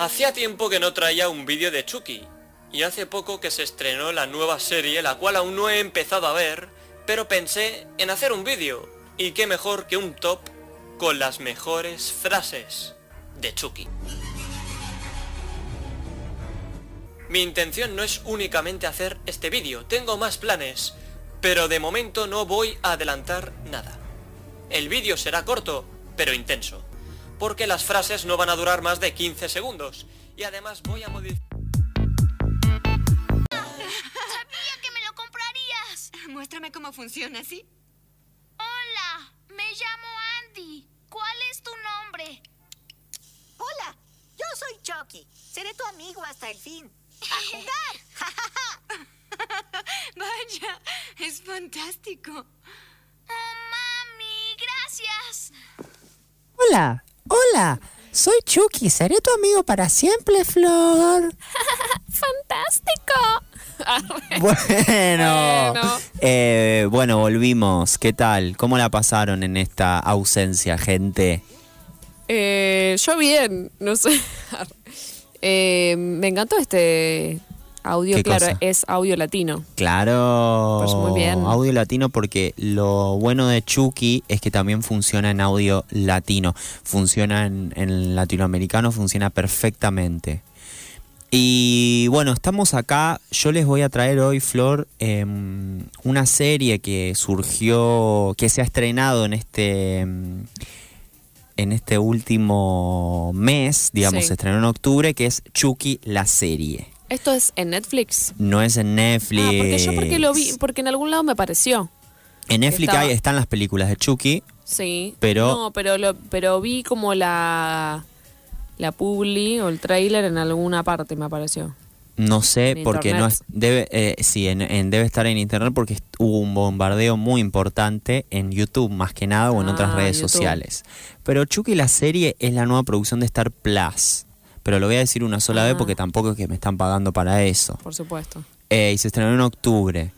Hacía tiempo que no traía un vídeo de Chucky, y hace poco que se estrenó la nueva serie, la cual aún no he empezado a ver, pero pensé en hacer un vídeo, y qué mejor que un top con las mejores frases de Chucky. Mi intención no es únicamente hacer este vídeo, tengo más planes, pero de momento no voy a adelantar nada. El vídeo será corto, pero intenso, porque las frases no van a durar más de 15 segundos, y además voy a modificar... Sabía que me lo comprarías. Muéstrame cómo funciona, ¿sí? Hola, me llamo Andy. ¿Cuál es tu nombre? Hola, yo soy Chucky. Seré tu amigo hasta el fin. ¡A jugar! Vaya, es fantástico. Oh, mami, gracias. Hola, hola. Soy Chucky. Seré tu amigo para siempre, Flor. ¡Fantástico! Bueno, Bueno. eh, bueno, volvimos. ¿Qué tal? ¿Cómo la pasaron en esta ausencia, gente? Eh, yo bien, no sé. Eh, me encantó este audio, ¿Qué claro, cosa? es audio latino. Claro. Pues muy bien. Audio latino porque lo bueno de Chucky es que también funciona en audio latino. Funciona en, en latinoamericano, funciona perfectamente. Y bueno, estamos acá. Yo les voy a traer hoy, Flor, em, una serie que surgió, que se ha estrenado en este, em, en este último mes, digamos, Sí. se estrenó en octubre, que es Chucky la serie. Esto es en Netflix. No es en Netflix. Ah, porque yo porque lo vi, porque en algún lado me apareció. En Netflix hay- están las películas de Chucky. Sí. Pero- No, pero lo, pero vi como la la publi o el trailer en alguna parte me apareció. No sé En porque no es debe eh, sí en, en- debe estar en internet porque hubo un bombardeo muy importante en YouTube más que nada o en Ah, otras redes YouTube. sociales. Pero Chucky la serie es la nueva producción de Star Plus. Pero lo voy a decir una sola vez Ah. porque tampoco es que me están pagando para eso. Por supuesto. Eh, y se estrenó en octubre.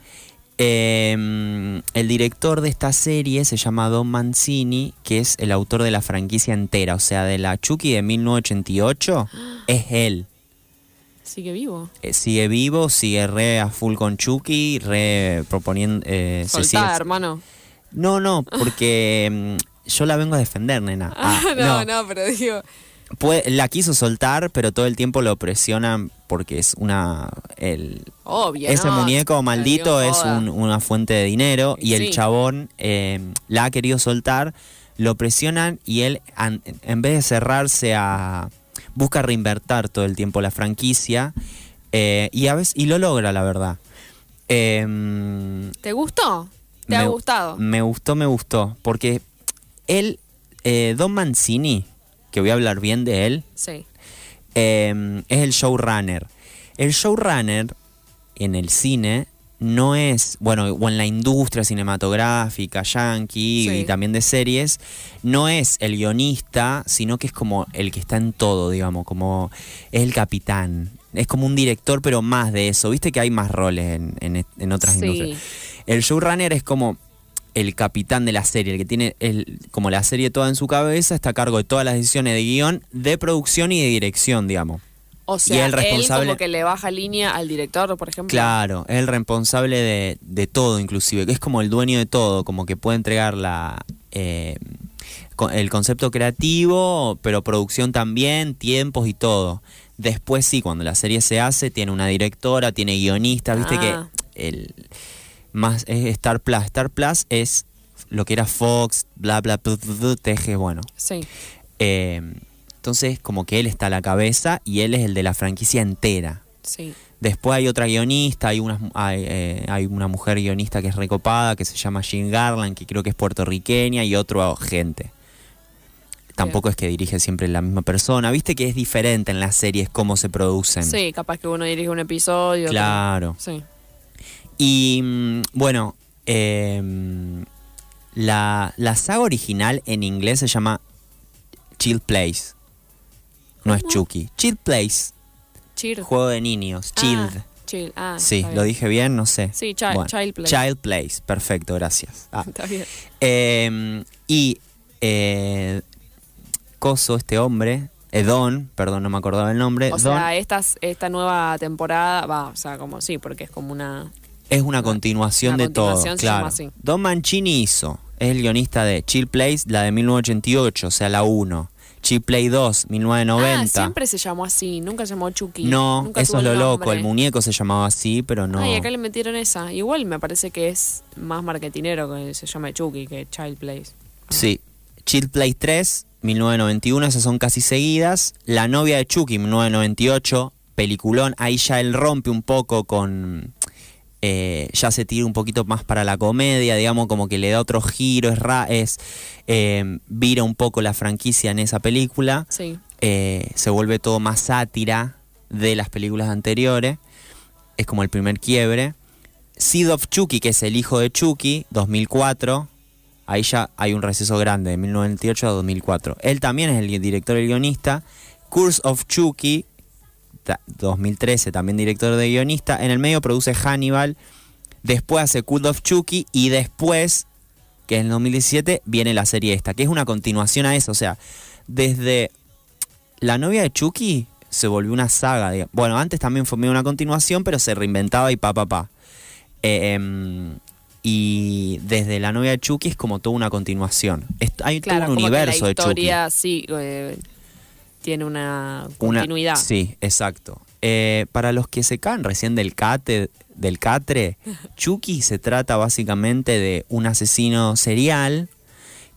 Eh, el director de esta serie se llama Don Mancini, que es el autor de la franquicia entera, o sea, de la Chucky de 1988, es él. Sigue vivo. Eh, sigue vivo, sigue re a full con Chucky, re proponiendo... eh, se Soltá, sigue- hermano. No, no, porque mm, yo la vengo a defender, nena. Ah, no, no, pero digo, Puede- la quiso soltar, pero todo el tiempo lo presionan porque es una... El, obvio. ese ¿no? muñeco maldito es un- una fuente de dinero y el chabón eh, la ha querido soltar, lo presionan y él an- en vez de cerrarse a... busca reinvertir todo el tiempo la franquicia eh, y a veces y lo logra la verdad. Em, ¿Te gustó? ¿Te ha gustado? Me gustó, me gustó. Porque él, eh, Don Mancini, que voy a hablar bien de él, Sí. eh, es el showrunner. El showrunner en el cine no es, bueno, o en la industria cinematográfica, yankee Sí. y también de series, no es el guionista, sino que es como el que está en todo, digamos, como es el capitán. Es como un director, pero más de eso. Viste que hay más roles en, en- en otras Sí. industrias. El showrunner es como el capitán de la serie, el que tiene el, como la serie toda en su cabeza, está a cargo de todas las decisiones de guion, de producción y de dirección, digamos. O sea, el responsable- él como que le baja línea al director, por ejemplo. Claro, es el responsable de, de todo, inclusive, que es como el dueño de todo, como que puede entregar la, eh, el concepto creativo, pero producción también, tiempos y todo. Después sí, cuando la serie se hace, tiene una directora, tiene guionistas, viste Ah. que el más es Star Plus. Star Plus es lo que era Fox, bla bla, bla, bueno. Sí. Eh, entonces, como que él está a la cabeza y él es el de la franquicia entera. Sí. Después hay otra guionista, hay una, hay, eh, hay una mujer guionista que es recopada, que se llama Jean Garland, que creo que es puertorriqueña, y otro gente. Tampoco es que dirige siempre la misma persona. Viste que es diferente en las series cómo se producen. Sí, capaz que uno dirige un episodio. otro- Claro. Sí. Y mm, bueno, em, la, la saga original en inglés se llama Chill Place. No es. Chucky. Chill Place. Chill. Juego de niños. Ah, Chilled. chill. Ah, Sí, lo dije bien, no sé. Sí, chi- Bueno, Child Play. Child Place, perfecto, gracias. Ah. Está bien. Eh, y eh, Coso, este hombre, eh, Don, perdón, no me acordaba el nombre. O Don sea, estas, esta nueva temporada, va, o sea, como sí, porque es como una... es una continuación una de todo. se llama Claro. así. Don Mancini hizo, es el guionista de Chill Place, la de 1988, o sea, la 1. Chill Play 2, 1990. Ah, siempre se llamó así, nunca se llamó Chucky. No, Nunca eso es lo loco. nombre. El muñeco se llamaba así, pero no. Ay, acá le metieron esa. Igual me parece que es más marketinero que se llame Chucky que Child Place. Sí. Chill Play 3, 1991, esas son casi seguidas. La novia de Chucky, 1998, peliculón. Ahí ya él rompe un poco con. Eh, ya se tira un poquito más para la comedia, digamos, como que le da otro giro, es, ra es eh, vira un poco la franquicia en esa película. Sí. eh, se vuelve todo más sátira de las películas anteriores. Es como el primer quiebre. Seed of Chucky, que es el hijo de Chucky, 2004. Ahí ya hay un receso grande, de 1998 a 2004. Él también es el director y guionista. Curse of Chucky, 2013, también director de guionista. En el medio produce Hannibal. Después hace Cult of Chucky. Y después, que es en 2017, viene la serie esta, que es una continuación a eso. O sea, desde la novia de Chucky se volvió una saga. digamos. Bueno, antes también fue medio una continuación, pero se reinventaba y pa, pa, pa. Eh, em, y desde la novia de Chucky es como toda una continuación. Es- hay Claro, todo un como universo que la de Chucky. historia sí eh, tiene una Una- continuidad. sí, exacto. Eh, para los que se caen recién del cate, del catre, Chucky se trata básicamente de un asesino serial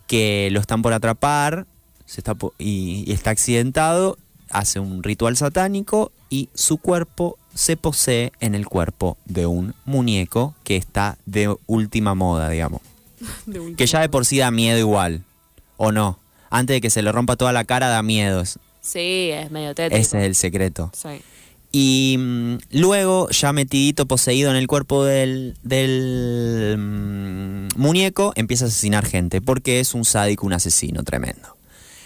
que lo están por atrapar se está po- y, y está accidentado, hace un ritual satánico y su cuerpo se posee en el cuerpo de un muñeco que está de última moda, digamos. Última. Que ya de por sí da miedo igual, ¿o no? Antes de que se le rompa toda la cara da miedo. Sí, es medio tétrico. Ese es el secreto. Sí. Y mm, luego, ya metidito, poseído en el cuerpo del, del mm, muñeco, empieza a asesinar gente, porque es un sádico, un asesino tremendo.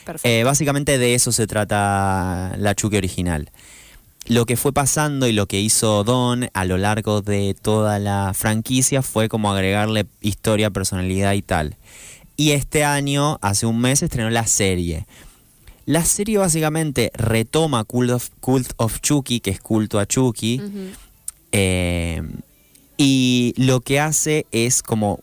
Perfecto. Eh, básicamente de eso se trata la Chucky original. Lo que fue pasando y lo que hizo Don a lo largo de toda la franquicia fue como agregarle historia, personalidad y tal. Y este año, hace un mes, estrenó la serie. La serie básicamente retoma Cult of, Cult of Chucky, que es culto a Chucky, eh, y lo que hace es como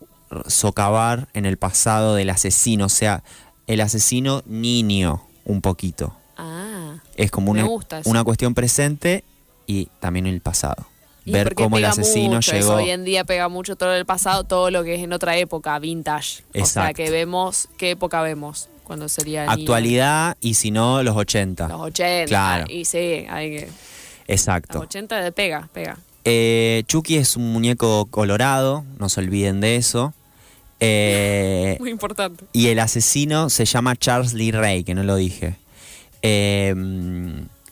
socavar en el pasado del asesino, o sea, el asesino niño un poquito. Ah. Es como una, una cuestión presente y también el pasado. Y Ver cómo el asesino mucho eso, llegó. Hoy en día pega mucho todo el pasado, todo lo que es en otra época, vintage. O sea, Exacto. que vemos, ¿qué época vemos? Cuando sería. Actualidad y si no, los 80. Los 80. Claro. Y sí, hay que. Los Exacto. 80 de pega, pega. Eh, Chucky es un muñeco colorado, no se olviden de eso. Eh, Muy importante. y el asesino se llama Charles Lee Ray, que no lo dije. Eh,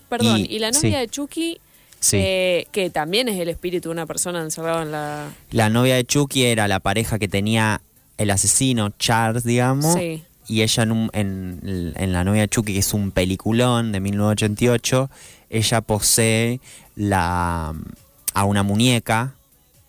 Perdón, y- y, la novia sí. de Chucky, Sí. eh, que también es el espíritu de una persona encerrada en la. La novia de Chucky era la pareja que tenía el asesino, Charles, digamos. Sí. Y ella en, un- en, en La novia de Chucky, que es un peliculón de 1988, ella posee la, a una muñeca.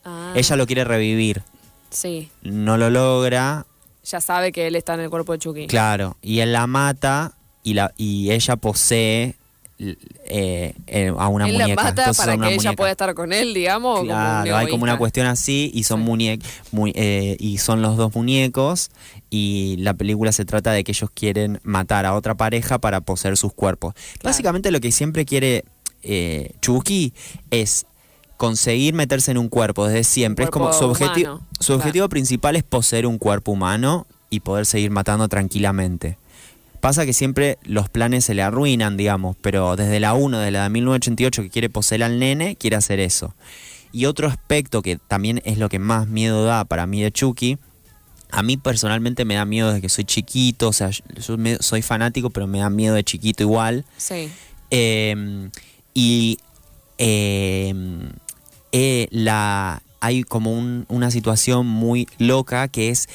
Ah, Ella lo quiere revivir. Sí. No lo logra, Ya sabe que él está en el cuerpo de Chucky. claro. Y él la mata y, la, y ella posee eh, eh, a una él muñeca. la mata Entonces, para que ella pueda estar con él, digamos. o como Claro, hay como una cuestión así y son Sí. muñe- eh, y son los dos muñecos y la película se trata de que ellos quieren matar a otra pareja para poseer sus cuerpos. Básicamente lo que siempre quiere eh, Chucky es conseguir meterse en un cuerpo desde siempre. Es como su objetivo, su claro. objetivo principal es poseer un cuerpo humano y poder seguir matando tranquilamente. Pasa que siempre los planes se le arruinan, digamos, pero desde la 1, desde la de 1988 que quiere poseer al nene, quiere hacer eso. Y otro aspecto que también es lo que más miedo da para mí de Chucky, a mí personalmente me da miedo desde que soy chiquito, o sea, yo- me- soy fanático, pero me da miedo de chiquito igual. Sí. Eh, y eh, eh, la, hay como un- una situación muy loca que es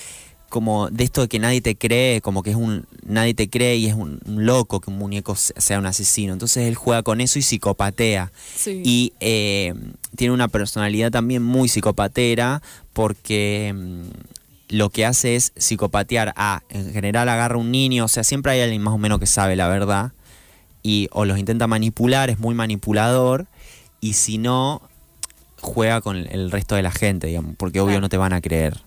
como de esto de que nadie te cree, como que es un nadie te cree y es un, un loco que un muñeco se- sea un asesino. Entonces él juega con eso y psicopatea. Sí. Y eh, tiene una personalidad también muy psicopatera porque mm, lo que hace es psicopatear a, en general agarra un niño, o sea, siempre hay alguien más o menos que sabe la verdad. y o los intenta manipular, es muy manipulador, y si no, juega con el resto de la gente, digamos, porque obvio Claro. no te van a creer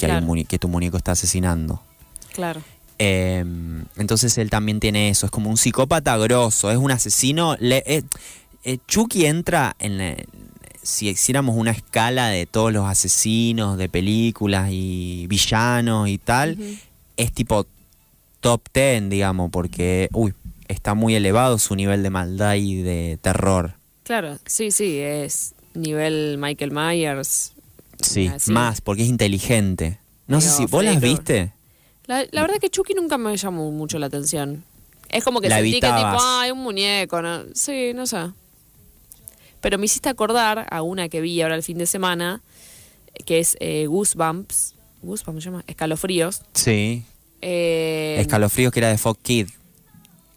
que, hay un Claro. muni- que tu muñeco está asesinando. Claro. Eh, entonces él también tiene eso, es como un psicópata grosso, es un asesino. le- eh, eh, Chucky entra en la- si hiciéramos una escala de todos los asesinos de películas y villanos y tal, es tipo top 10, digamos, porque uy, está muy elevado su nivel de maldad y de terror. Claro, sí, sí, es nivel Michael Myers. Sí, Así. más, porque es inteligente. No sé si vos las viste. La, la verdad que Chucky nunca me llamó mucho la atención. Es como que La sentí que evitabas. tipo, ay, un muñeco, ¿no? Sí, no sé. Pero me hiciste acordar a una que vi ahora el fin de semana, que es eh, Goosebumps. Goosebumps se llama, Escalofríos. Sí. Eh, Escalofríos que era de Fox Kid.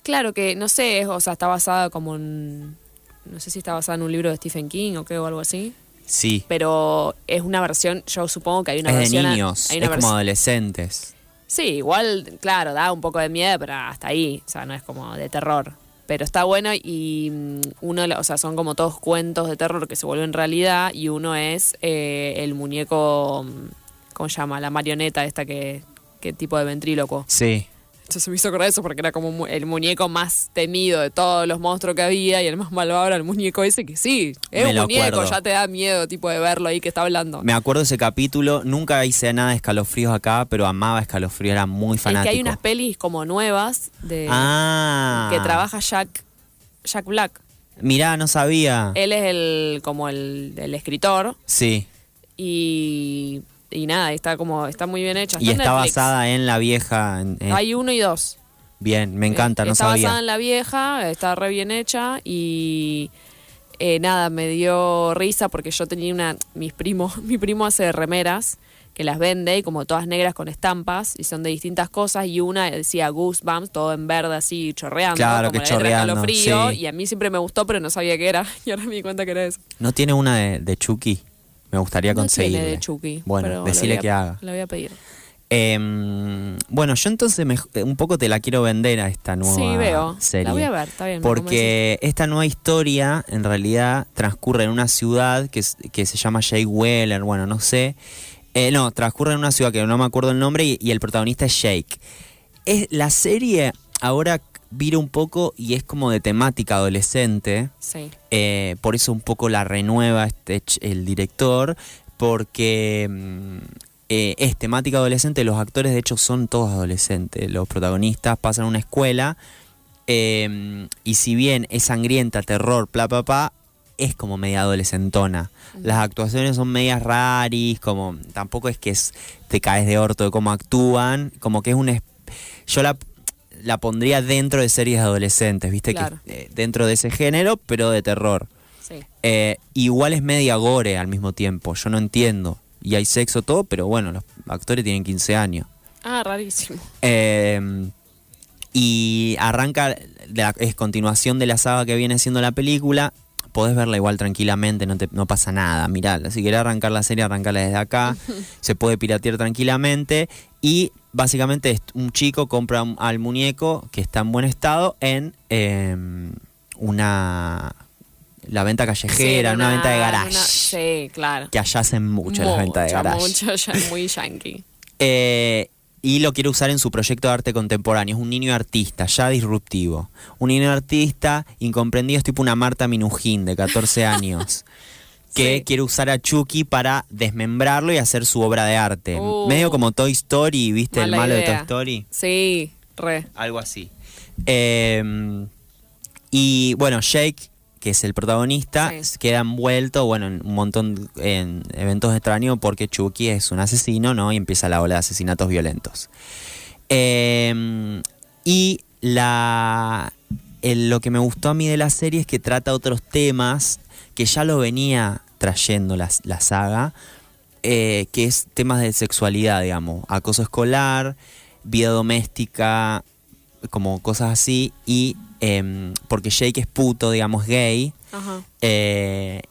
Claro que, no sé, es- o sea, está basada como en... No sé si está basada en un libro de Stephen King o qué, o algo así. Sí. Pero es una versión, yo supongo que hay una es de versión... a- niños, hay es una como adolescentes. Sí, igual, claro, da un poco de miedo, pero hasta ahí, o sea, no es como de terror. Pero está bueno y mm, uno, o sea, son como todos cuentos de terror que se vuelven realidad y uno es eh, el muñeco, mm, ¿cómo se llama? La marioneta esta que, que tipo de ventríloco. Sí. Entonces me hizo acordar eso porque era como el muñeco más temido de todos los monstruos que había y el más malvado era el muñeco ese que sí, es un muñeco, acuerdo. ya te da miedo tipo de verlo ahí que está hablando. Me acuerdo ese capítulo, nunca hice nada de escalofríos acá, pero amaba escalofríos, era muy es fanático. que hay unas pelis como nuevas de ah. que trabaja Jack, Jack Black. Mirá, no sabía. Él es el como el, el escritor sí. y, y nada, está como está muy bien hecha. Y está Netflix. basada en la vieja. en- en- Hay uno y dos. Bien, me encanta, Eh, no está sabía. basada en la vieja, está re bien hecha y eh, nada, me dio risa porque yo tenía una, mis primos, mi primo hace remeras que las vende y como todas negras con estampas y son de distintas cosas y una decía Goosebumps, todo en verde así chorreando, Claro, como que la chorreando, sí. y a mí siempre me gustó pero no sabía qué era y ahora me di cuenta que era eso. ¿No tiene una de, de Chucky? Me gustaría No conseguirle. tiene de Chucky. Bueno, pero le decile voy a- que haga. Le voy a pedir. Em, bueno, yo entonces me- un poco te la quiero vender a esta nueva Sí, veo. serie. La voy a ver, está bien. Porque esta nueva historia en realidad transcurre en una ciudad que, que se llama Jay Weller, bueno, no sé. Eh, no, transcurre en una ciudad que no me acuerdo el nombre y, y el protagonista es Jake. Es, la serie ahora vira un poco y es como de temática adolescente. Sí. Eh, por eso un poco la renueva este, el director, porque mm, eh, es temática adolescente, los actores de hecho son todos adolescentes, los protagonistas pasan a una escuela, eh, y si bien es sangrienta, terror, bla, bla, bla, es como media adolescentona. Las actuaciones son medias raris, como tampoco es que es, te caes de orto de cómo actúan, como que es un... es- Yo la, la pondría dentro de series adolescentes, ¿viste? Claro. Que, eh, dentro de ese género, pero de terror. Sí. Eh, igual es media gore al mismo tiempo, yo no entiendo. Y hay sexo todo, pero bueno, los actores tienen 15 años. Ah, rarísimo. Eh, y arranca, de la- es continuación de la saga que viene siendo la película. Podés verla igual tranquilamente, no, te, no pasa nada. Mirá, si querés arrancar la serie, arrancarla desde acá. Se puede piratear tranquilamente. Y básicamente es un chico compra un- al muñeco que está en buen estado en eh, una. La venta callejera, Sí, una, venta de garage. una- sí, claro. Que allá hacen mucho las ventas de garage. Mucho, ya muy yankee. Eh, y lo quiere usar en su proyecto de arte contemporáneo. Es un niño artista, ya disruptivo. Un niño artista incomprendido, es tipo una Marta Minujín de 14 años. Que Sí. quiere usar a Chucky para desmembrarlo y hacer su obra de arte. Uh. Medio como Toy Story, ¿viste? El malo de. Toy Story. Sí, re. Algo así. Eh, y bueno, Jake, que es el protagonista, Sí. queda envuelto, bueno, en un montón en eventos extraños porque Chucky es un asesino, ¿no? Y empieza la ola de asesinatos violentos. Eh, y la el- lo que me gustó a mí de la serie es que trata otros temas que ya lo venía trayendo la, la saga, eh, que es temas de sexualidad, digamos, acoso escolar, vida doméstica, como cosas así, y em, porque Jake es puto, digamos, gay, Ajá. eh,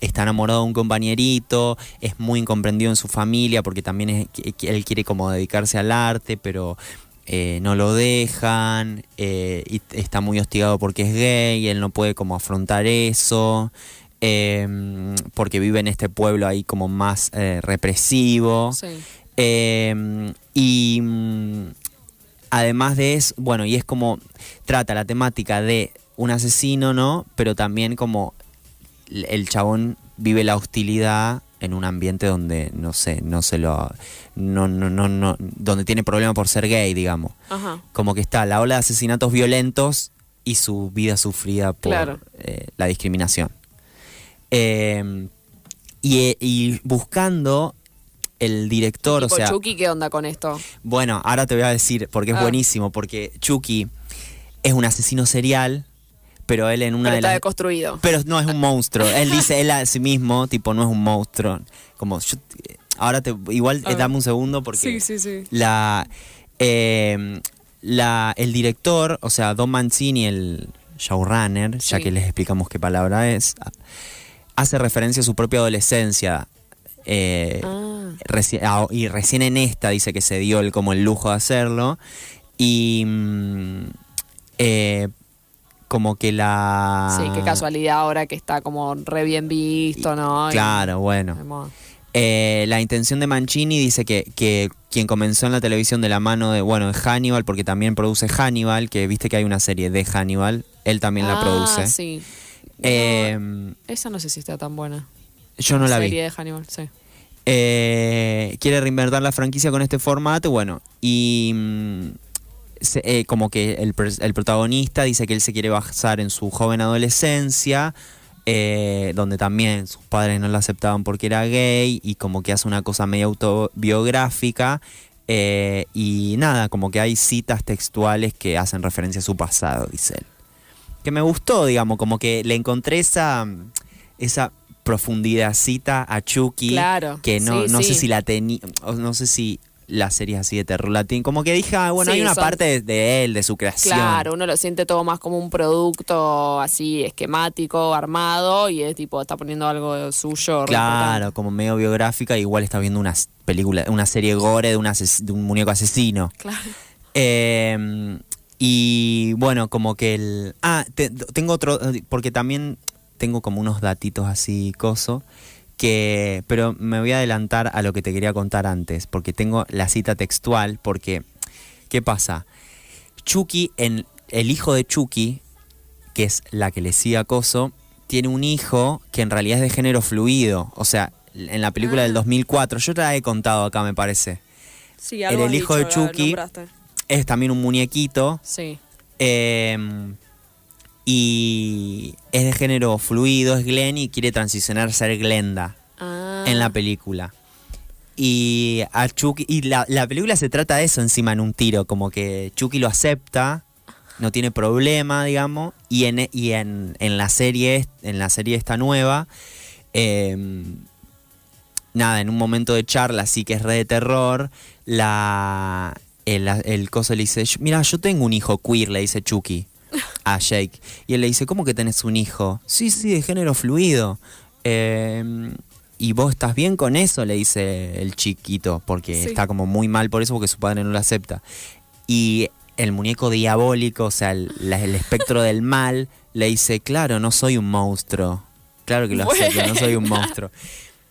está enamorado de un compañerito, es muy incomprendido en su familia porque también es- él quiere como dedicarse al arte, pero eh, no lo dejan, eh, y está muy hostigado porque es gay, y él no puede como afrontar eso, eh, porque vive en este pueblo ahí como más eh, represivo. Sí. Eh, y mm, además de eso, bueno, y es como trata la temática de un asesino, ¿no? Pero también como el chabón vive la hostilidad en un ambiente donde no sé, no se lo no no no no donde tiene problemas por ser gay, digamos. Ajá. Como que está la ola de asesinatos violentos y su vida sufrida por Claro. eh, la discriminación. Eh, y, y buscando el director, o sea, Chucky, ¿qué onda con esto? bueno, ahora te voy a decir, porque es Ah. buenísimo, porque Chucky es un asesino serial, pero él en una Pero de está las... deconstruido. Pero no es un monstruo. Él dice él a sí mismo, tipo, no es un monstruo. Como, yo- ahora te, igual eh, dame un segundo porque Sí, sí, sí. la, eh, la, el director, o sea, Don Mancini, el showrunner, ya que les explicamos qué palabra es, hace referencia a su propia adolescencia. eh, Ah. reci- ah, y recién en esta dice que se dio el, como el lujo de hacerlo. Y mm, eh, como que la... Sí, qué casualidad ahora que está como re bien visto, ¿no? Y- Claro, bueno. Eh, la intención de Mancini dice que, que quien comenzó en la televisión de la mano de, bueno, de Hannibal, porque también produce Hannibal, que viste que hay una serie de Hannibal, él también la Ah, produce. sí. Eh, Esa no sé si está tan buena. yo no la vi. Serie de Hannibal, sí. Eh, quiere reinventar la franquicia con este formato, bueno, y mm, se- eh, como que el, protagonista dice que él se quiere basar en su joven adolescencia, eh, donde también sus padres no lo aceptaban porque era gay, y como que hace una cosa medio autobiográfica, y nada, como que hay citas textuales que hacen referencia a su pasado, dice él. Que me gustó, digamos, como que le encontré esa, esa profundidadcita a Chucky Claro, que no, sí, no sé si la tenía, no sé si la serie así de terror la tiene. Como que dije, ah, bueno, Sí, hay una son- parte de, de él, de su creación. Claro, uno lo siente todo más como un producto así esquemático, armado, y es tipo, está poniendo algo suyo. Claro, como medio biográfica, igual está viendo una película, una serie gore de, un ases- de un muñeco asesino. Claro. Eh, y bueno, como que el... Ah, te- tengo otro, porque también tengo como unos datitos así, coso, que... Pero me voy a adelantar a lo que te quería contar antes, porque tengo la cita textual, porque... ¿Qué pasa? Chucky, en, el hijo de Chucky, que es la que le sigue a Coso, tiene un hijo que en realidad es de género fluido. O sea, en la película Ah. del 2004, yo te la he contado acá, me parece. Sí, algo El hijo de dicho, Chucky. Es también un muñequito. Sí. Eh, y es de género fluido, es Glenn y quiere transicionar a ser Glenda Ah. en la película. Y a Chucky, y la, la película se trata de eso encima en un tiro, como que Chucky lo acepta, no tiene problema, digamos, y en, y en, en la serie, en la serie esta nueva, eh, nada, en un momento de charla así que es re de terror, la el, el coso le dice, mira, yo tengo un hijo queer, le dice Chucky a Jake. Y él le dice, ¿cómo que tenés un hijo? Sí, sí, de género fluido. Eh, ¿Y vos estás bien con eso? Le dice el chiquito, porque Sí. está como muy mal por eso, porque su padre no lo acepta. Y el muñeco diabólico, o sea, el, la- el espectro del mal, le dice, claro, no soy un monstruo. Claro que lo acepto, no soy un monstruo.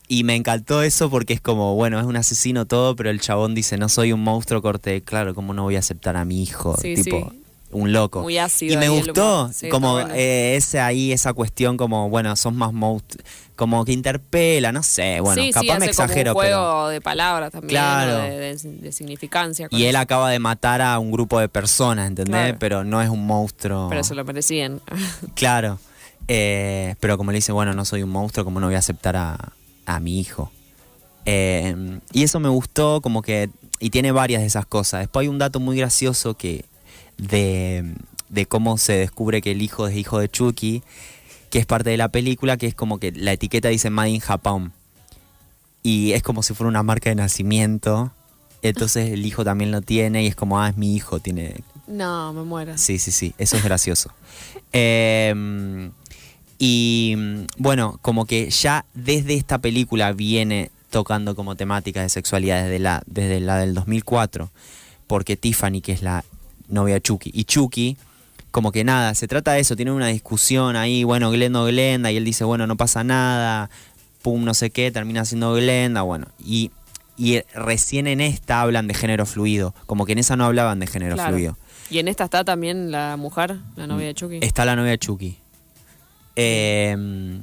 Y me encantó eso porque es como, bueno, es un asesino todo, pero el chabón dice, no soy un monstruo, corte, claro, ¿cómo no voy a aceptar a mi hijo? Sí, tipo, sí. un loco. Muy ácido Y me gustó. Sí, como bueno. eh, ese ahí, esa cuestión como, bueno, sos más monstruo, como que interpela, no sé, bueno, capaz me hace como exagero, un pero... juego de palabras también, de, de- de significancia. Y él eso. acaba de matar a un grupo de personas, ¿entendés? Claro. Pero no es un monstruo. Pero se lo merecían. Claro. Eh, pero como le dice, bueno, no soy un monstruo, como no voy a aceptar a, a mi hijo? Eh, y eso me gustó, como que. Y tiene varias de esas cosas. Después hay un dato muy gracioso que. de, de cómo se descubre que el hijo es hijo de Chucky, que es parte de la película, que es como que la etiqueta dice Made in Japan. Y es como si fuera una marca de nacimiento. Entonces el hijo también lo tiene y es como, ah, es mi hijo, tiene no, me muero. Sí, sí, sí, eso es gracioso. Eh, y bueno, como que ya desde esta película viene tocando como temática de sexualidad desde la, desde la del 2004. porque Tiffany, que es la novia de Chucky, y Chucky, como que nada, se trata de eso, tienen una discusión ahí, bueno, Glenda o Glenda, y él dice, bueno, no pasa nada, pum, no sé qué, termina siendo Glenda, bueno, y, y recién en esta hablan de género fluido, como que en esa no hablaban de género Claro. fluido. Y en esta está también la mujer, la novia de Chucky. Está la novia de Chucky. Eh,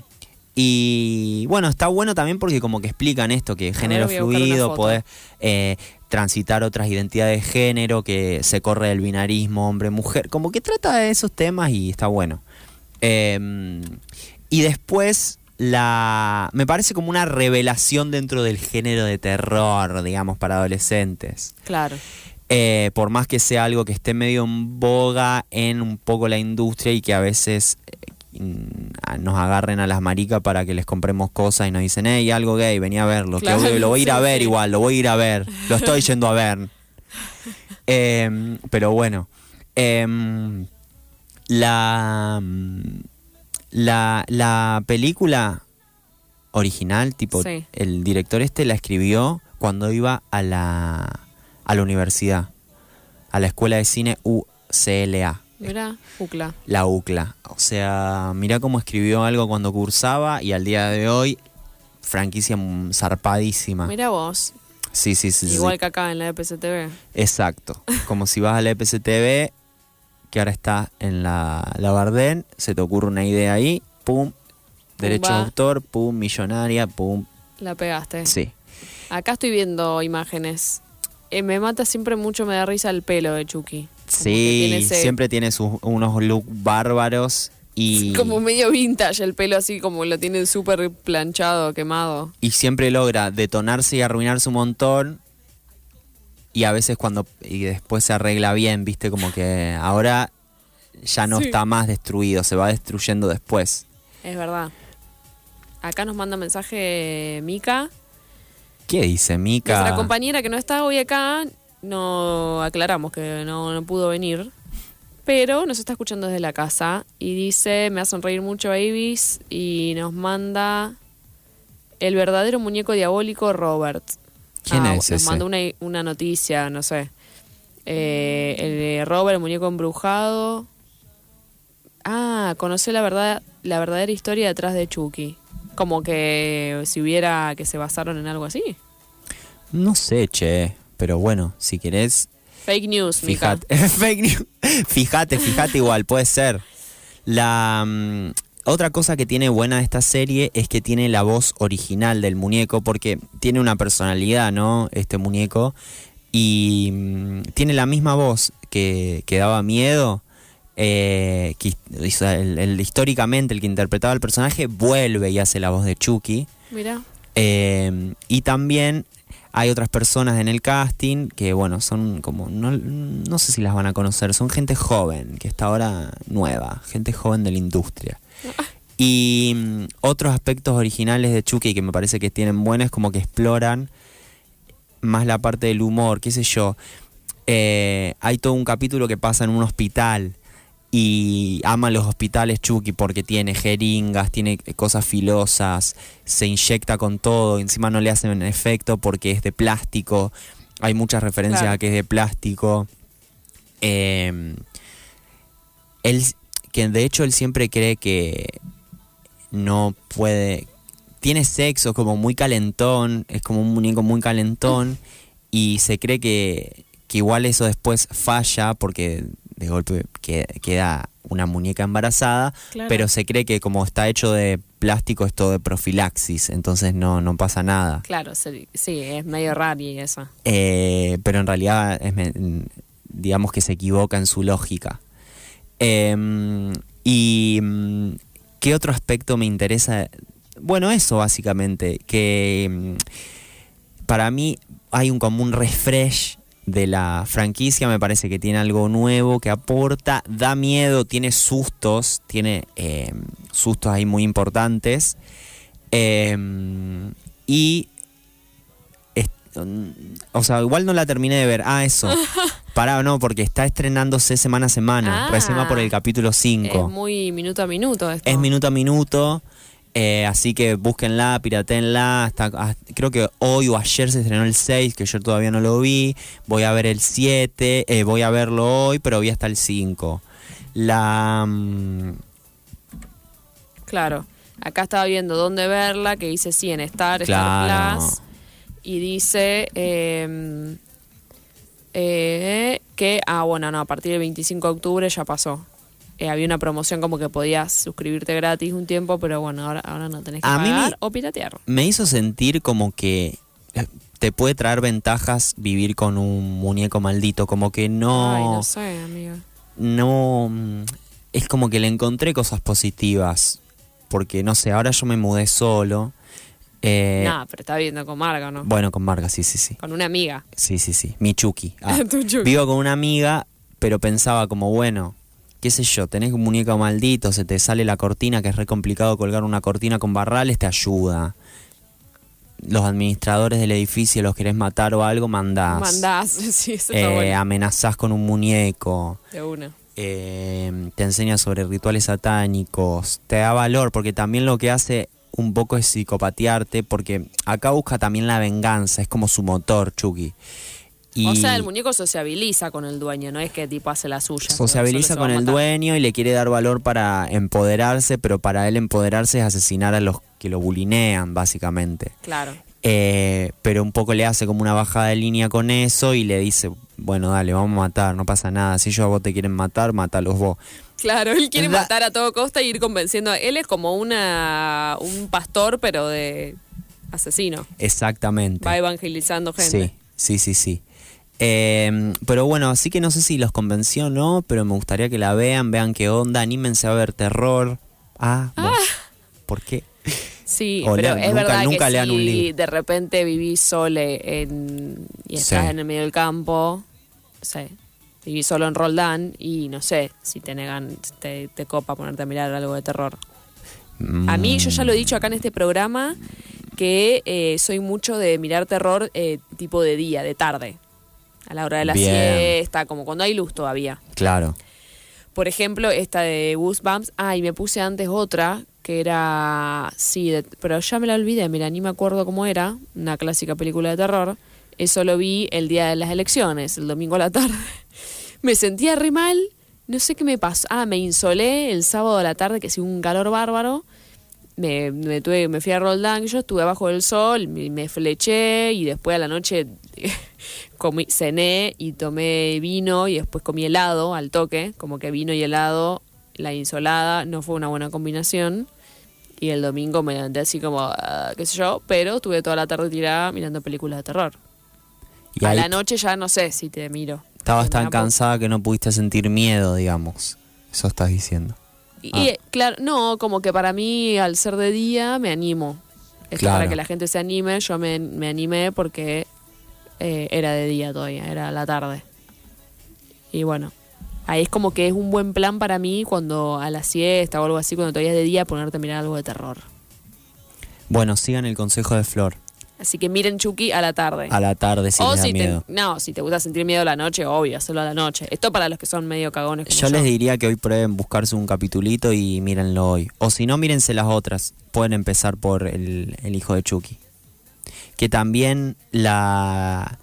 y bueno, está bueno también porque como que explican esto, que género fluido, podés eh, transitar otras identidades de género, que se corre del binarismo hombre-mujer, como que trata de esos temas y está bueno. Eh, y después la me parece como una revelación dentro del género de terror, digamos, para adolescentes. Claro. Eh, por más que sea algo que esté medio en boga en un poco la industria y que a veces eh, nos agarren a las maricas para que les compremos cosas y nos dicen, hey, algo gay, vení a verlo, que Claro, lo voy a ir a ver igual, lo voy a ir a ver, lo estoy yendo a ver. Em, pero bueno, em, la, la, la película original, tipo, Sí. el director este la escribió cuando iba a la, a la universidad, a la escuela de cine UCLA, Mira, Ucla. la UCLA. O sea, mira cómo escribió algo cuando cursaba y al día de hoy, franquicia zarpadísima. Mira vos. Sí, sí, sí. sí. Igual que acá en la EPCTV. Exacto. Como si vas a la EPCTV, que ahora está en la, la Bardén, se te ocurre una idea ahí, pum, derecho de autor, pum, millonaria, pum. La pegaste. Sí. Acá estoy viendo imágenes. Eh, me mata siempre mucho, me da risa el pelo de Chucky. Sí, tiene ese- siempre tiene sus, unos look bárbaros y, Como medio vintage el pelo así, como lo tiene súper planchado, quemado. y siempre logra detonarse y arruinarse un montón. Y a veces cuando y después se arregla bien, viste, como que ahora ya no Sí. está más destruido, se va destruyendo después. Es verdad. Acá nos manda mensaje Mika. ¿Qué dice Mika? Nuestra compañera que no está hoy acá, no aclaramos que no, no pudo venir. Pero nos está escuchando desde la casa y dice, me hacen reír mucho Avis y nos manda el verdadero muñeco diabólico Robert. ¿Quién es Nos ese? mandó una, una noticia, no sé. Eh, el de Robert, el muñeco embrujado. Ah, conoció la verdad, la verdadera historia detrás de Chucky. Como que si hubiera que se basaron en algo así. No sé, che, pero bueno, si querés, Fake news, fíjate. Fake news. Fíjate, fíjate igual, puede ser. La mm, otra cosa que tiene buena esta serie es que tiene la voz original del muñeco, porque tiene una personalidad, ¿no? Este muñeco. Y mm, tiene la misma voz que, que daba miedo. eh, que, el- el- históricamente el que interpretaba el personaje vuelve y hace la voz de Chucky. Mira. Eh, y también hay otras personas en el casting que, bueno, son como, no, sé si las van a conocer, son gente joven, que está ahora nueva, gente joven de la industria. Y mm, otros aspectos originales de Chucky que me parece que tienen buenos, como que exploran más la parte del humor, qué sé yo. Eh, hay todo un capítulo que pasa en un hospital y ama los hospitales Chucky porque tiene jeringas, tiene cosas filosas, se inyecta con todo, encima no le hacen efecto porque es de plástico, hay muchas referencias Claro. a que es de plástico. Eh, él, que de hecho él siempre cree que no puede, tiene sexo como muy calentón, es como un muñeco muy calentón y se cree que, que igual eso después falla porque de golpe que- queda una muñeca embarazada, Claro. pero se cree que como está hecho de plástico es todo de profilaxis, entonces no, no pasa nada. Claro, sí, sí, es medio raro y eso. Eh, pero en realidad es digamos que se equivoca en su lógica. Eh, y mm, qué otro aspecto me interesa. Bueno, eso básicamente, que mm, para mí hay un como un refresh de la franquicia, me parece que tiene algo nuevo, que aporta, da miedo, tiene sustos, tiene eh, sustos ahí muy importantes. Eh, y mm, o sea, igual no la terminé de ver. Ah, eso. Pará, no, porque está estrenándose semana a semana. Ah. Recién va por el capítulo 5. Es muy minuto a minuto esto. Es minuto a minuto. Eh, así que búsquenla, piratenla. Hasta, hasta- creo que hoy o ayer se estrenó el 6, que yo todavía no lo vi. Voy a ver el 7, eh, voy a verlo hoy, pero vi hasta el 5. La... mm, Claro. Acá estaba viendo dónde verla, que dice sí en Star, Claro. Star Plus. Y dice eh, eh, que, ah, bueno, no, a partir del 25 de octubre ya pasó. Eh, había una promoción como que podías suscribirte gratis un tiempo, pero bueno, ahora, ahora no tenés que A mí me- pagar o piratear. me hizo sentir como que eh, te puede traer ventajas vivir con un muñeco maldito, como que no... Ay, no sé, amiga. no mm, es como que le encontré cosas positivas porque no sé ahora yo me mudé solo eh, no, pero está viendo con Marga, ¿no? bueno con Marga sí sí sí Con una amiga. sí sí sí mi Chucky Ah, Tu Chucky. vivo con una amiga pero pensaba como bueno qué sé yo tenés un muñeco maldito se te sale la cortina que es re complicado colgar una cortina con barrales te ayuda los administradores del edificio los querés matar o algo mandás Mandás, sí, eso está Eh, bueno. amenazás con un muñeco De una. eh, te enseña sobre rituales satánicos, te da valor, porque también lo que hace un poco es psicopatearte, porque acá busca también la venganza, es como su motor, Chucky. Y O sea, el muñeco sociabiliza con el dueño, no es que tipo hace la suya. sociabiliza con el dueño y le quiere dar valor para empoderarse, pero para él empoderarse es asesinar a los que lo bulinean, básicamente. Claro. Eh, pero un poco le hace como una bajada de línea con eso y le dice, bueno, dale, vamos a matar, no pasa nada, si ellos a vos te quieren matar, mátalos vos. Claro, él quiere La- matar a todo costa y ir convenciendo. Él es como una un pastor, pero de asesino. Exactamente. Va evangelizando gente. Sí, sí, sí, sí. Eh, pero bueno, así que no sé si los convenció o no, pero me gustaría que la vean, vean qué onda, anímense a ver terror. Ah, bueno, ¿por qué? Sí, O pero lean- es nunca- verdad nunca que lean un si libro. de repente vivís sole en, y estás Sí. en el medio del campo, no sé, vivís solo en Roldán y no sé si te negan, te, te copa ponerte a mirar algo de terror. A mí, yo ya lo he dicho acá en este programa, que eh, soy mucho de mirar terror eh, tipo de día, de tarde. A la hora de la Bien. siesta, como cuando hay luz todavía. Claro. Por ejemplo, esta de Goosebumps. Ah, y me puse antes otra, que era... Sí, de- pero ya me la olvidé, mira, ni me acuerdo cómo era. Una clásica película de terror. Eso lo vi el día de las elecciones, el domingo a la tarde. Me sentía re mal, no sé qué me pasó. Ah, me insolé el sábado a la tarde, que hacía un calor bárbaro. Me, me, tuve, me fui a Roldán, yo estuve abajo del sol, me, me fleché y después a la noche comí, cené y tomé vino y después comí helado al toque, como que vino y helado, la insolada, no fue una buena combinación. Y el domingo me levanté así como, ah, qué sé yo, pero estuve toda la tarde tirada mirando películas de terror. Y a la noche ya no sé si te miro. estabas tan cansada que no pudiste sentir miedo, digamos. Eso estás diciendo. Y, Ah. y, claro, no, como que para mí al ser de día me animo. Esto Claro. para que la gente se anime, yo me, me animé porque eh, era de día todavía, era la tarde. Y bueno, ahí es como que es un buen plan para mí cuando a la siesta o algo así, cuando todavía es de día, ponerte a mirar algo de terror. Bueno, sigan el consejo de Flor. Así que miren Chucky a la tarde. A la tarde si o les da si te, miedo. no, si te gusta sentir miedo a la noche, obvio, hacerlo a la noche. Esto para los que son medio cagones como Yo yo. les diría que hoy prueben buscarse un capitulito y mírenlo hoy. O si no, mírense las otras. Pueden empezar por el, el hijo de Chucky. Que también la...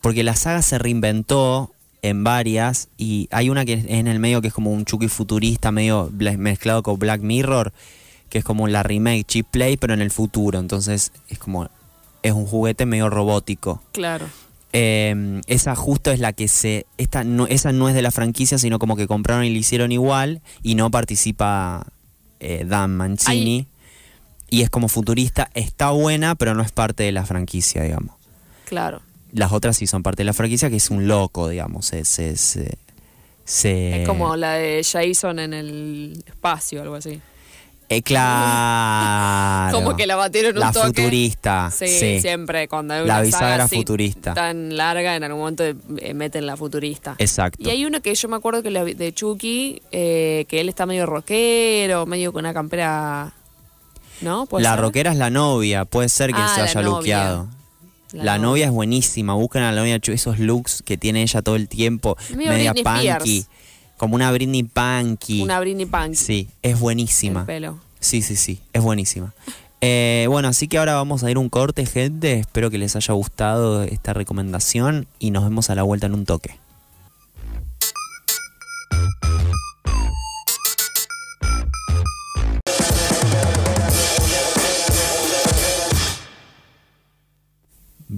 Porque la saga se reinventó en varias y hay una que es en el medio que es como un Chucky futurista medio mezclado con Black Mirror, que es como la remake Cheap Play pero en el futuro. Entonces es como... Es un juguete medio robótico. Claro. Eh, esa justo es la que se. Esta no, esa no es de la franquicia, sino como que compraron y le hicieron igual. Y no participa eh, Dan Mancini. Y es como futurista. Está buena, pero no es parte de la franquicia, digamos. Claro. Las otras sí son parte de la franquicia, que es un loco, digamos. Se, se- se- Es como la de Jason en el espacio, algo así. Eh, claro. Como que la batieron un La toque. futurista. Sí, Sí, siempre cuando hay La una bisagra saga así futurista. tan larga, en algún momento eh, meten la futurista. Exacto. Y hay uno que yo me acuerdo que la de Chucky, eh, que él está medio rockero, medio con una campera... ¿No? ¿Puede La ser? rockera es la novia, puede ser que Ah, se haya luqueado. La La, novia. novia es buenísima, buscan a la novia esos looks que tiene ella todo el tiempo, media Britney punky, Spears. como una Britney punky. Una Britney Punk. Sí, es buenísima. El pelo. Sí, sí, sí, es buenísima. Eh, bueno, así que ahora vamos a ir un corte, gente. Espero que les haya gustado esta recomendación y nos vemos a la vuelta en un toque.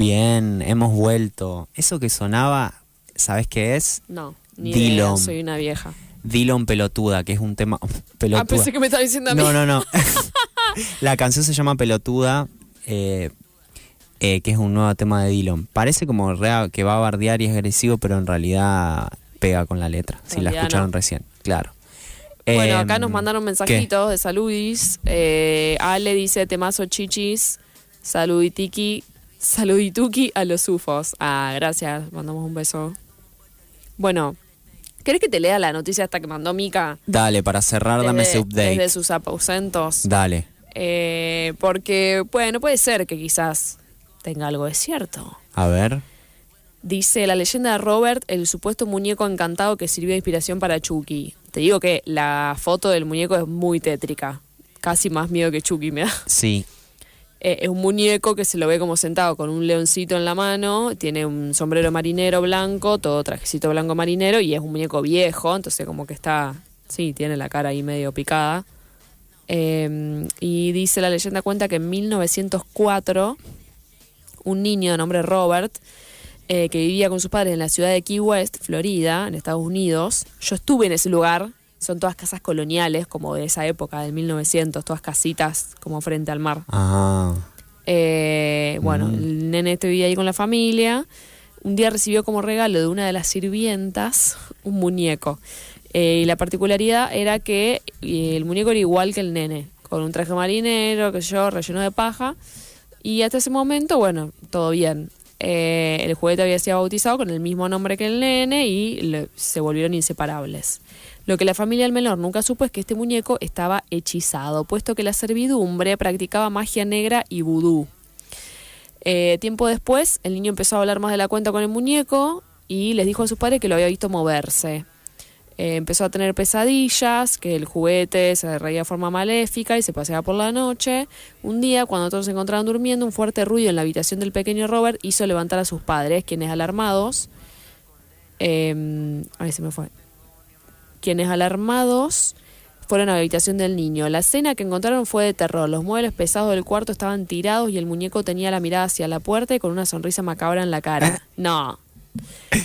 Bien, hemos vuelto. Eso que sonaba, ¿sabes qué es? No, ni Dillon. idea, soy una vieja. Dillon Pelotuda, que es un tema... Pelotuda. Ah, pensé que me estaba diciendo a mí. No, no, no. la canción se llama Pelotuda, eh, eh, que es un nuevo tema de Dillon. Parece como rea- que va a bardear y es agresivo, pero en realidad pega con la letra, si la escucharon no. recién, claro. Bueno, Em, acá nos mandaron mensajitos de saludis. Eh, Ale dice temazo chichis, saluditiki, saludituki a los ufos. Ah, gracias, mandamos un beso. Bueno, ¿querés que te lea la noticia hasta que mandó Mika? Dale, para cerrar, dame ese update. Desde sus aposentos. Dale. Eh, porque, bueno, puede ser que quizás tenga algo de cierto. A ver. Dice la leyenda de Robert, el supuesto muñeco encantado que sirvió de inspiración para Chucky. Te digo que la foto del muñeco es muy tétrica. Casi más miedo que Chucky me da. Sí. Eh, es un muñeco que se lo ve como sentado con un leoncito en la mano, tiene un sombrero marinero blanco, todo trajecito blanco marinero y es un muñeco viejo, entonces como que está, sí, tiene la cara ahí medio picada. Eh, y dice la leyenda cuenta que en 1904 un niño de nombre Robert eh, que vivía con sus padres en la ciudad de Key West, Florida, en Estados Unidos. Yo estuve en ese lugar. Son todas casas coloniales, como de esa época, del 1900, todas casitas como frente al mar. Ah. Eh, bueno, el nene este vivía ahí con la familia. Un día recibió como regalo de una de las sirvientas un muñeco. Eh, y la particularidad era que eh, el muñeco era igual que el nene, con un traje marinero, que yo, relleno de paja. Y hasta ese momento, bueno, todo bien. Eh, el juguete había sido bautizado con el mismo nombre que el nene y le- se volvieron inseparables. Lo que la familia del menor nunca supo es que este muñeco estaba hechizado, puesto que la servidumbre practicaba magia negra y vudú. Eh, tiempo después, el niño empezó a hablar más de la cuenta con el muñeco y les dijo a sus padres que lo había visto moverse. Eh, empezó a tener pesadillas, que el juguete se reía de forma maléfica y se paseaba por la noche. Un día, cuando todos se encontraban durmiendo, un fuerte ruido en la habitación del pequeño Robert hizo levantar a sus padres, quienes alarmados... Eh, ahí se me fue. Quienes alarmados fueron a la habitación del niño. La escena que encontraron fue de terror. Los muebles pesados del cuarto estaban tirados y el muñeco tenía la mirada hacia la puerta y con una sonrisa macabra en la cara. No.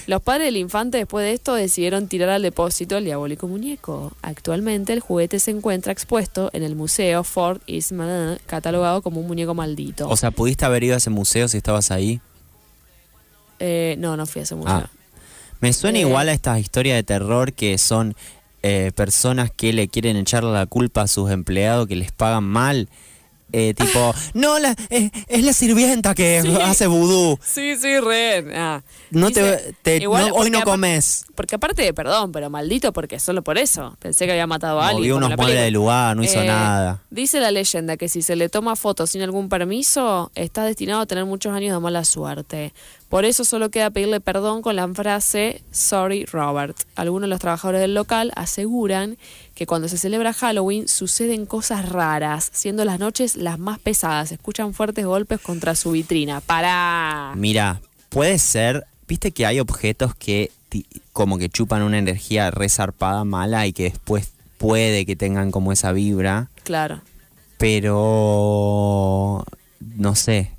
Los padres del infante después de esto decidieron tirar al depósito el diabólico muñeco. Actualmente el juguete se encuentra expuesto en el museo Fort Eastman, catalogado como un muñeco maldito. O sea, ¿pudiste haber ido a ese museo si estabas ahí? Eh, no, no fui a ese museo. Ah. Me suena Eh. igual a estas historias de terror que son eh, personas que le quieren echar la culpa a sus empleados que les pagan mal. Eh, tipo, no, la, eh, es la sirvienta que hace vudú. Sí, sí, re. Ah. No Dice, te, te- igual, no- hoy no comes. Porque aparte de perdón, pero maldito porque solo por eso. Pensé que había matado a alguien. Movió unos muebles del lugar, no hizo Eh, nada. Dice la leyenda que si se le toma fotos sin algún permiso, está destinado a tener muchos años de mala suerte. Por eso solo queda pedirle perdón con la frase Sorry Robert. Algunos de los trabajadores del local aseguran que cuando se celebra Halloween suceden cosas raras, siendo las noches las más pesadas. Se escuchan fuertes golpes contra su vitrina. ¡Para! Mira, puede ser, viste que hay objetos que como que chupan una energía resarpada mala y que después puede que tengan como esa vibra, Claro. pero no sé.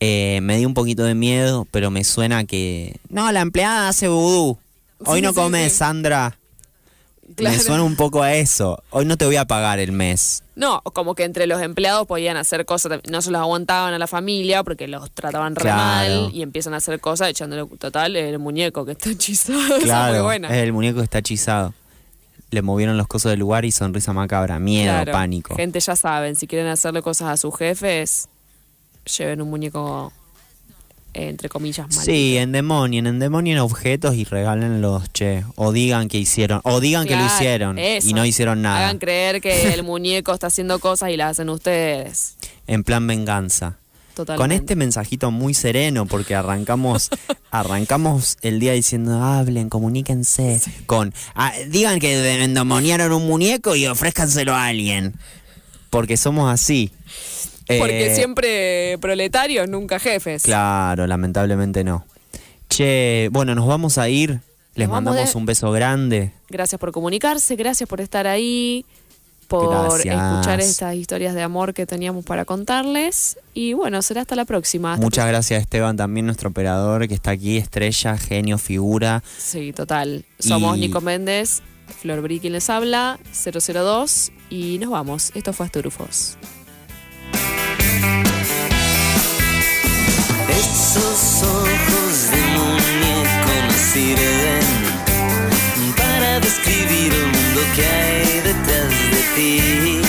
Eh, me dio un poquito de miedo, pero me suena que... No, la empleada hace vudú. Hoy Sí, no sí, comes, sí. Sandra. Claro. Me suena un poco a eso. Hoy no te voy a pagar el mes. No, como que entre los empleados podían hacer cosas, no se los aguantaban a la familia porque los trataban re Claro. mal y empiezan a hacer cosas echándole total el muñeco que está hechizado. Esa es muy Claro, buena. es el muñeco que está hechizado. Le movieron los cosos del lugar y sonrisa macabra. Miedo, Claro. pánico. Gente, ya saben, si quieren hacerle cosas a sus jefes, lleven un muñeco, entre comillas, mal. Sí, endemonien, endemonien objetos y regálenlos, che. O digan que hicieron, o digan que lo hicieron eso. y no hicieron nada. Hagan creer que el muñeco está haciendo cosas y las hacen ustedes. En plan venganza. Totalmente. Con este mensajito muy sereno, porque arrancamos, arrancamos el día diciendo hablen, comuníquense. Con ah, digan que endemoniaron un muñeco y ofrézcanselo a alguien. porque somos así. Porque Eh, siempre proletarios, nunca jefes. Claro, lamentablemente no. Che, bueno, nos vamos a ir. Les Nos mandamos de- un beso grande. Gracias por comunicarse, gracias por estar ahí, por Gracias. escuchar estas historias de amor que teníamos para contarles. Y bueno, será hasta la próxima. Hasta Muchas gracias Esteban, también nuestro operador que está aquí, estrella, genio, figura. Sí, total. Somos Y- Nico Méndez, Flor Bri quien les habla, 002 y nos vamos. Esto fue Asturufos. Esos ojos de muñeco no sirven para describir el mundo que hay detrás de ti.